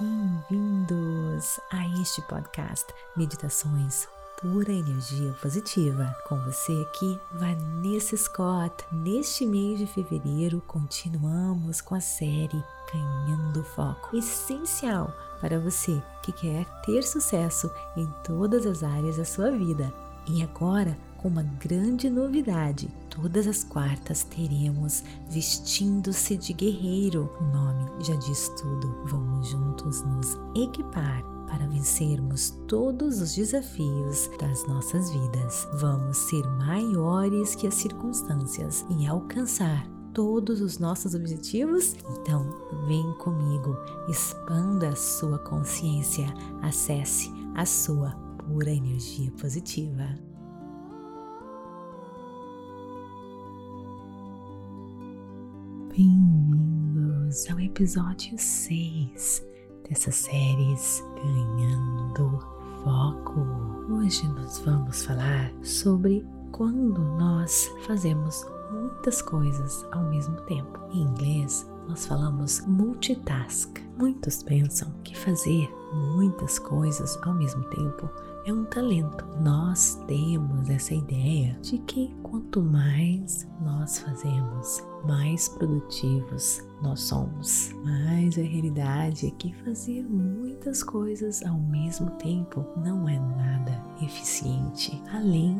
Bem-vindos a este podcast Meditações Pura Energia Positiva. Com você aqui, Vanessa Scott. Neste mês de fevereiro, continuamos com a série Ganhando Foco essencial para você que quer ter sucesso em todas as áreas da sua vida. E agora, com uma grande novidade. Todas as quartas teremos Vestindo-se de Guerreiro. O nome já diz tudo. Vamos juntos nos equipar para vencermos todos os desafios das nossas vidas. Vamos ser maiores que as circunstâncias e alcançar todos os nossos objetivos? Então, vem comigo, expanda a sua consciência, acesse a sua pura energia positiva. Bem-vindos ao episódio 6 dessa série Ganhando Foco. Hoje nós vamos falar sobre quando nós fazemos muitas coisas ao mesmo tempo. Em inglês, nós falamos multitask. Muitos pensam que fazer muitas coisas ao mesmo tempo é um talento. Nós temos essa ideia de que quanto mais nós fazemos, mais produtivos nós somos. Mas a realidade é que fazer muitas coisas ao mesmo tempo não é nada eficiente, além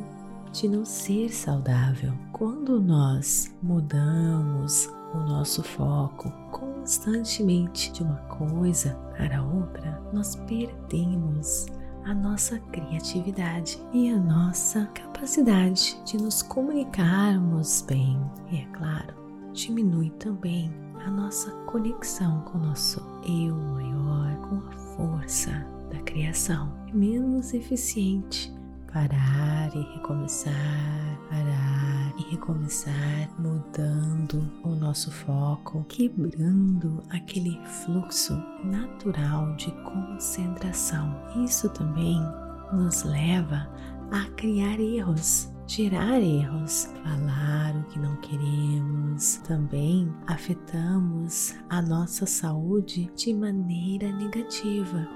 de não ser saudável. Quando nós mudamos o nosso foco constantemente de uma coisa para outra, nós perdemos a nossa criatividade e a nossa capacidade de nos comunicarmos bem. E é claro, diminui também a nossa conexão com o nosso eu maior, com a força da criação. Menos eficiente parar e recomeçar, parar e recomeçar, mudando o nosso foco, quebrando aquele fluxo natural de concentração. Isso também nos leva a criar erros, gerar erros, falar o que não queremos. Também afetamos a nossa saúde de maneira negativa.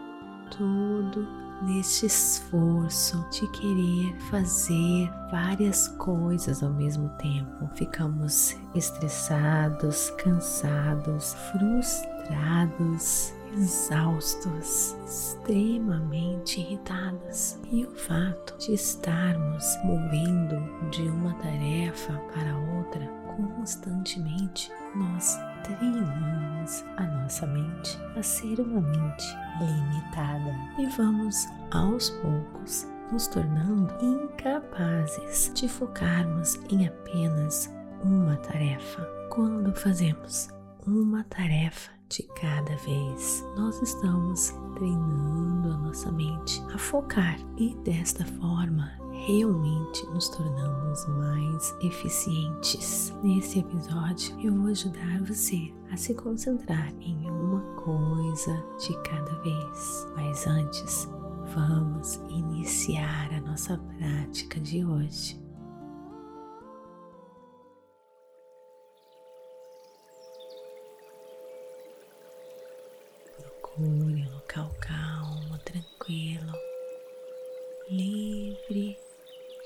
Tudo neste esforço de querer fazer várias coisas ao mesmo tempo. Ficamos estressados, cansados, frustrados, exaustos, extremamente irritados. E o fato de estarmos movendo de uma tarefa para outra constantemente, nós treinamos a nossa mente a ser uma mente limitada e vamos aos poucos nos tornando incapazes de focarmos em apenas uma tarefa. Quando fazemos uma tarefa de cada vez, nós estamos treinando a nossa mente a focar e desta forma realmente nos tornamos mais eficientes. Nesse episódio, eu vou ajudar você a se concentrar em uma coisa de cada vez. Mas antes, vamos iniciar a nossa prática de hoje. Procure um local calmo, tranquilo, livre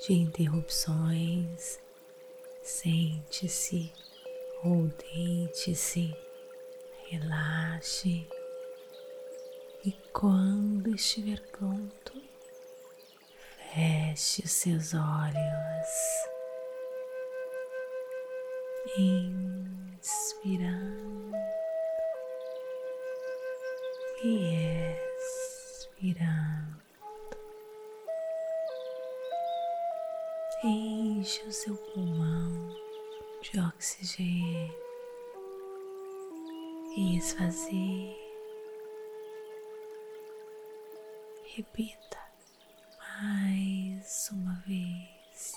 de interrupções. Sente-se ou deite-se, relaxe e quando estiver pronto, feche os seus olhos, inspirando e expirando. Enche o seu pulmão de oxigênio e esvazie. Repita mais uma vez,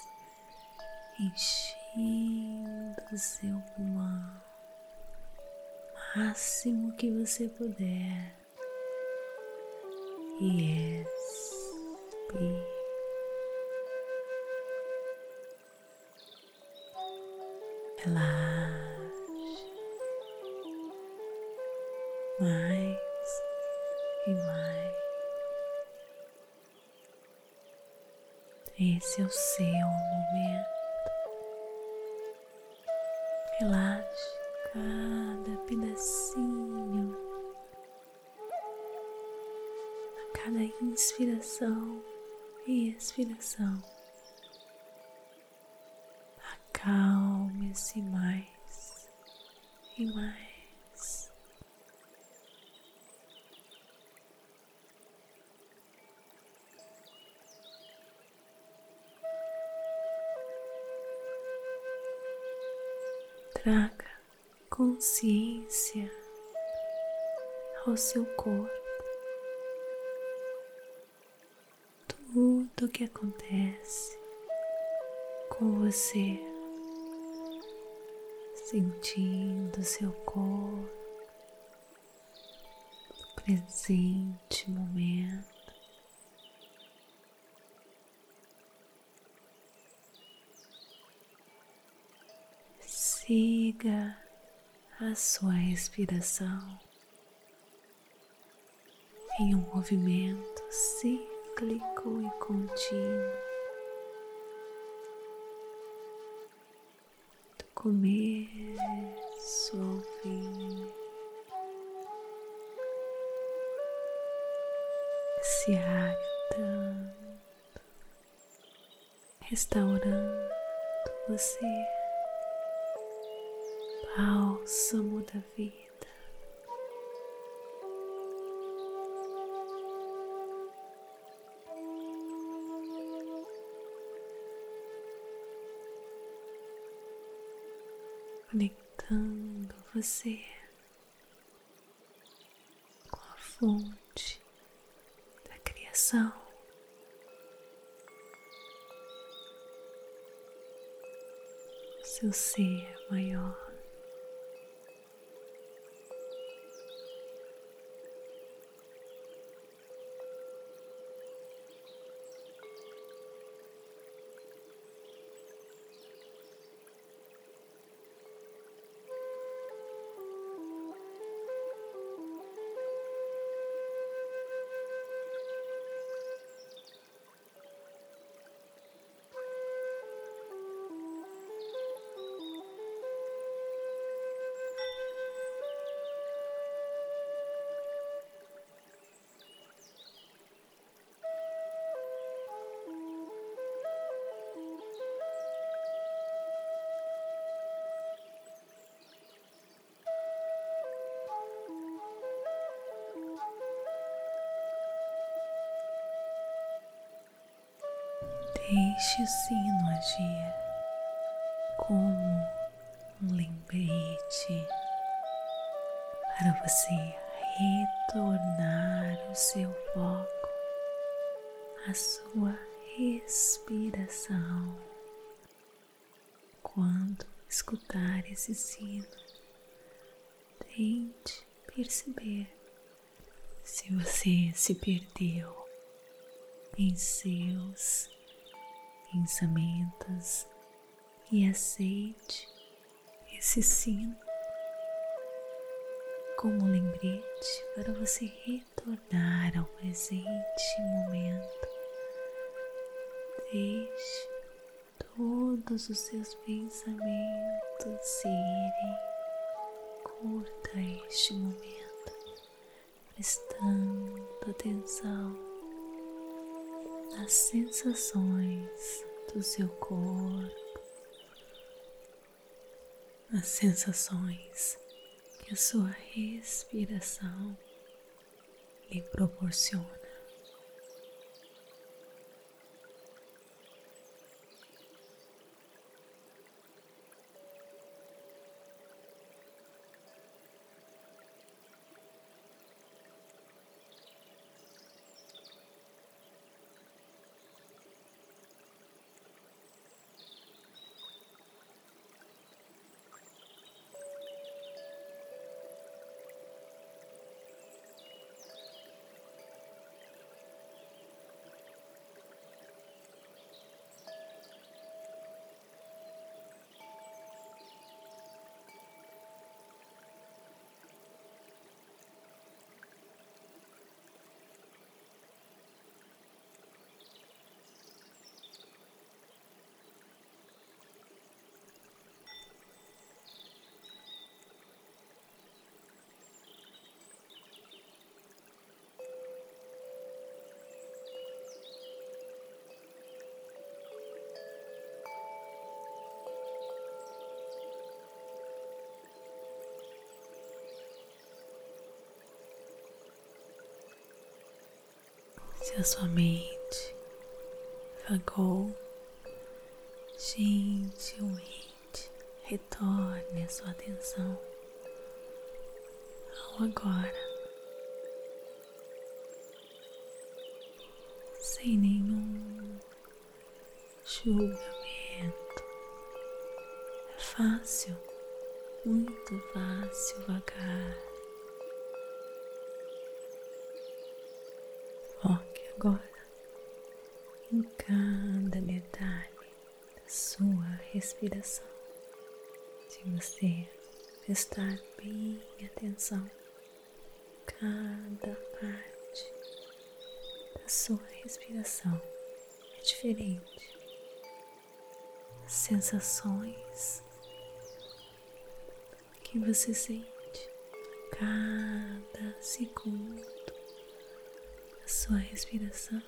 enchendo o seu pulmão máximo que você puder e expire. relaxe mais e mais. Esse é o seu momento. Relaxe cada pedacinho, a cada inspiração e expiração. Acalma Acalme-se mais e mais. Traga consciência ao seu corpo. Tudo o que acontece com você, sentindo seu corpo, presente momento. Siga a sua respiração em um movimento cíclico e contínuo. Começo ao fim, se habitando, restaurando você bálsamo da vida. Conectando você com a fonte da criação. Seu ser maior. Deixe o sino agir como um lembrete para você retornar o seu foco, a sua respiração. Quando escutar esse sino, tente perceber se você se perdeu em seus pensamentos e aceite esse sino como um lembrete para você retornar ao presente momento. Deixe todos os seus pensamentos irem. Curta este momento, prestando atenção as sensações do seu corpo, as sensações que a sua respiração lhe proporciona. Se a sua mente vagou, gentilmente retorne a sua atenção ao agora. Sem nenhum julgamento. É fácil, muito fácil vagar. Agora em cada detalhe da sua respiração. Se você prestar bem atenção, cada parte da sua respiração é diferente. As sensações que você sente cada segundo sua respiração.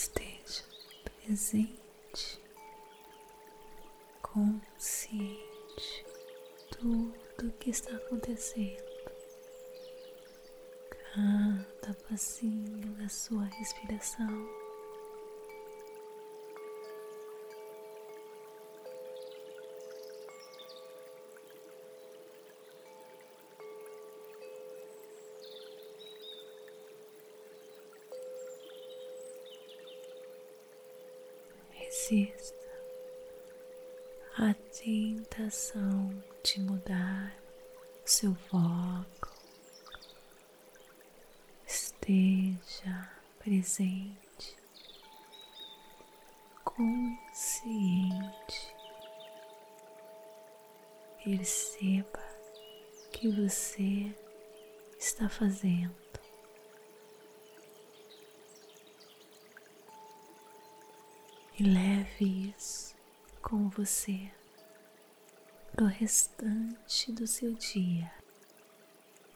Esteja presente, consciente tudo que está acontecendo, cada passinho da sua respiração. Resista a tentação de mudar o seu foco. Esteja presente, consciente. Perceba que você está fazendo e leve isso com você para o restante do seu dia.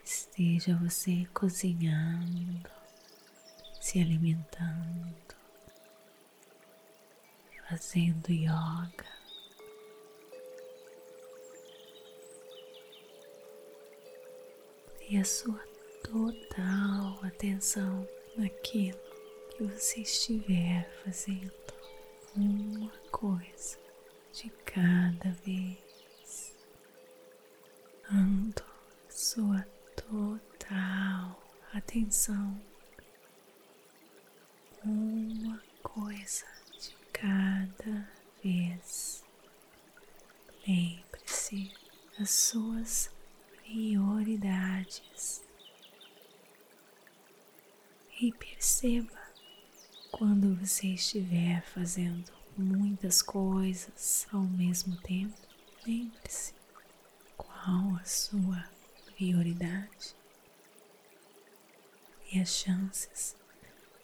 Esteja você cozinhando, se alimentando, fazendo yoga. E a sua total atenção naquilo que você estiver fazendo uma coisa de cada vez, dando sua total atenção, uma coisa de cada vez. Lembre-se das suas prioridades. E perceba quando você estiver fazendo muitas coisas ao mesmo tempo, lembre-se qual a sua prioridade e as chances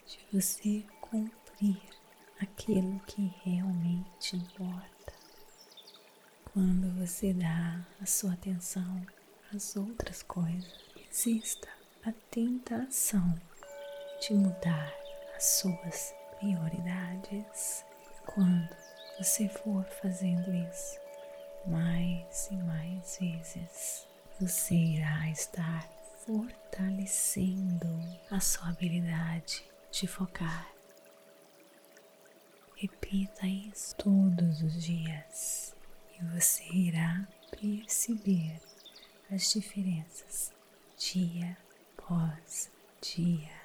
de você cumprir aquilo que realmente importa. Quando você dá a sua atenção às outras coisas, exista a tentação de mudar as suas prioridades. Quando você for fazendo isso mais e mais vezes, você irá estar fortalecendo a sua habilidade de focar. Repita isso todos os dias e você irá perceber as diferenças dia após dia.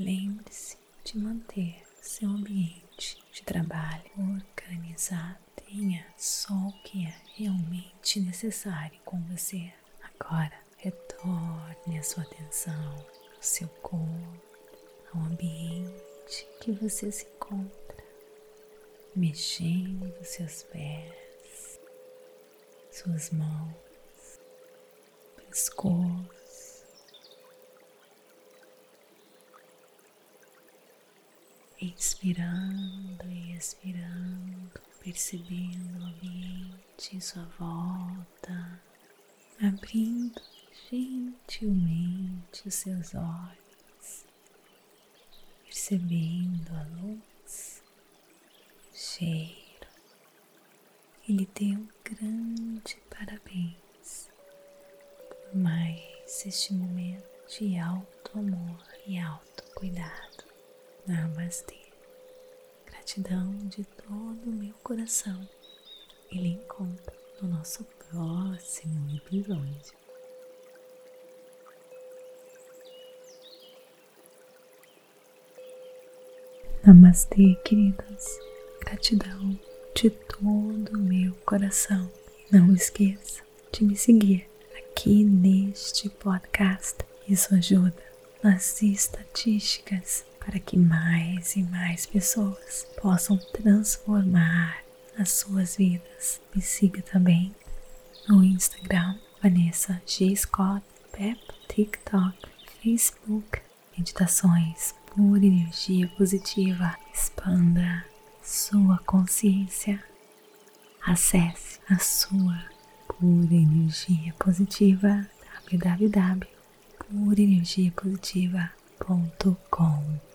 Lembre-se de manter seu ambiente de trabalho organizado. Tenha só o que é realmente necessário com você. Agora, retorne a sua atenção ao seu corpo, ao ambiente que você se encontra, mexendo seus pés, suas mãos, pescoço inspirando e expirando, percebendo o ambiente em sua volta, abrindo gentilmente os seus olhos, percebendo a luz, cheiro. Ele deu um grande parabéns por mais este momento de alto amor e alto cuidado. Namastê. Gratidão de todo o meu coração. Ele encontra no nosso próximo episódio. Namastê, queridas. Gratidão de todo o meu coração. Não esqueça de me seguir aqui neste podcast. Isso ajuda nas estatísticas para que mais e mais pessoas possam transformar as suas vidas. Me siga também no Instagram, Vanessa G. Scott, Pep, TikTok, Facebook, meditações por energia positiva. Expanda sua consciência. Acesse a sua pura energia positiva www.purenergiapositiva.com